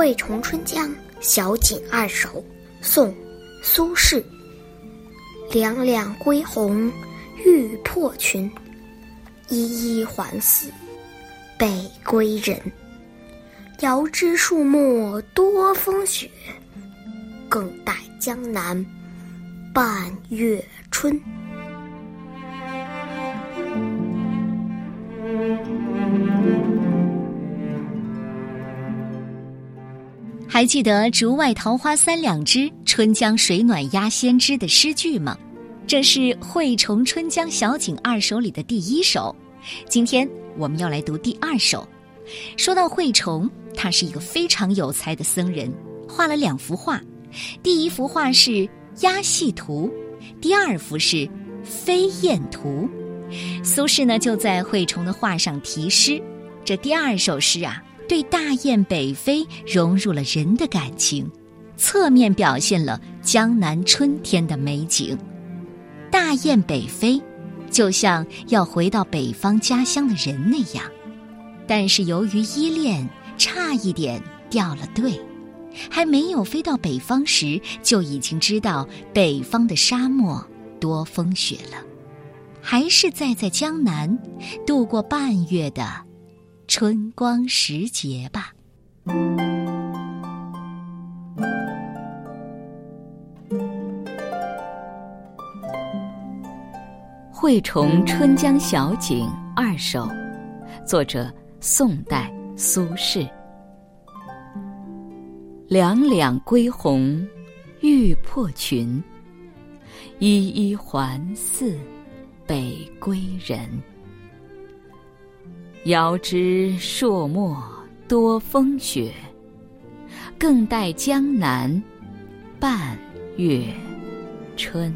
惠崇春江小景二首，宋·苏轼。两两归鸿欲破群，一一还似北归人。遥知树木多风雪，更待江南半月春。还记得“竹外桃花三两枝，春江水暖鸭先知”的诗句吗？这是《惠崇春江小景二首》里的第一首。今天我们要来读第二首。说到惠崇，他是一个非常有才的僧人，画了两幅画。第一幅画是《鸭戏图》，第二幅是《飞燕图》。苏轼呢就在惠崇的画上题诗。这第二首诗啊。对大雁北飞融入了人的感情，侧面表现了江南春天的美景。大雁北飞，就像要回到北方家乡的人那样，但是由于依恋差一点掉了队，还没有飞到北方时，就已经知道北方的沙漠多风雪了，还是再在江南度过半月的。春光时节吧。《惠崇春江小景二首》，作者宋代苏轼。两两归鸿欲破群，一一还似北归人。遥知朔漠多风雪，更待江南半月春。